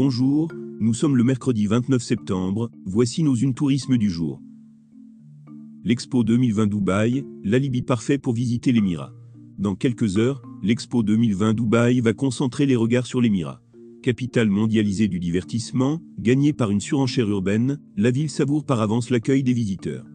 Bonjour, nous sommes le mercredi 29 septembre, voici nos une tourisme du jour. L'Expo 2020 Dubaï, l'alibi parfait pour visiter l'Émirat. Dans quelques heures, l'Expo 2020 Dubaï va concentrer les regards sur l'Émirat. Capitale mondialisée du divertissement, gagnée par une surenchère urbaine, la ville savoure par avance l'accueil des visiteurs.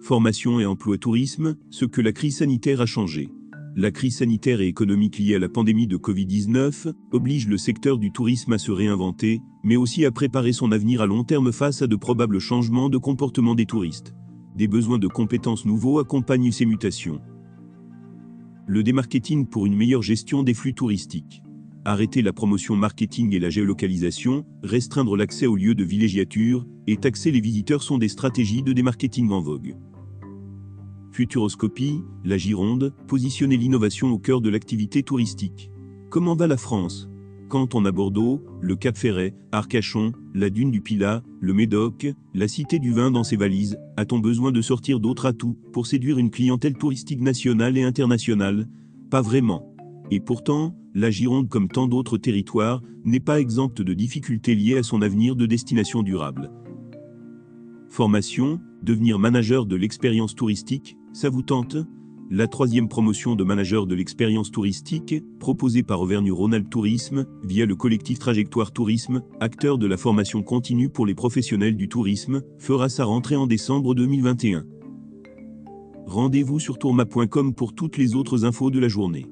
Formation et emploi tourisme, ce que la crise sanitaire a changé. La crise sanitaire et économique liée à la pandémie de Covid-19 oblige le secteur du tourisme à se réinventer, mais aussi à préparer son avenir à long terme face à de probables changements de comportement des touristes. Des besoins de compétences nouveaux accompagnent ces mutations. Le démarketing pour une meilleure gestion des flux touristiques. Arrêter la promotion marketing et la géolocalisation, restreindre l'accès aux lieux de villégiature et taxer les visiteurs sont des stratégies de démarketing en vogue. Futuroscopie, la Gironde, positionner l'innovation au cœur de l'activité touristique. Comment va la France? Quand on a Bordeaux, le Cap Ferret, Arcachon, la dune du Pilat, le Médoc, la cité du vin dans ses valises, a-t-on besoin de sortir d'autres atouts pour séduire une clientèle touristique nationale et internationale? Pas vraiment. Et pourtant, la Gironde, comme tant d'autres territoires, n'est pas exempte de difficultés liées à son avenir de destination durable. Formation, devenir manager de l'expérience touristique, ça vous tente? La troisième promotion de manager de l'expérience touristique, proposée par Auvergne-Rhône-Alpes Tourisme, via le collectif Trajectoire Tourisme, acteur de la formation continue pour les professionnels du tourisme, fera sa rentrée en décembre 2021. Rendez-vous sur tourma.com pour toutes les autres infos de la journée.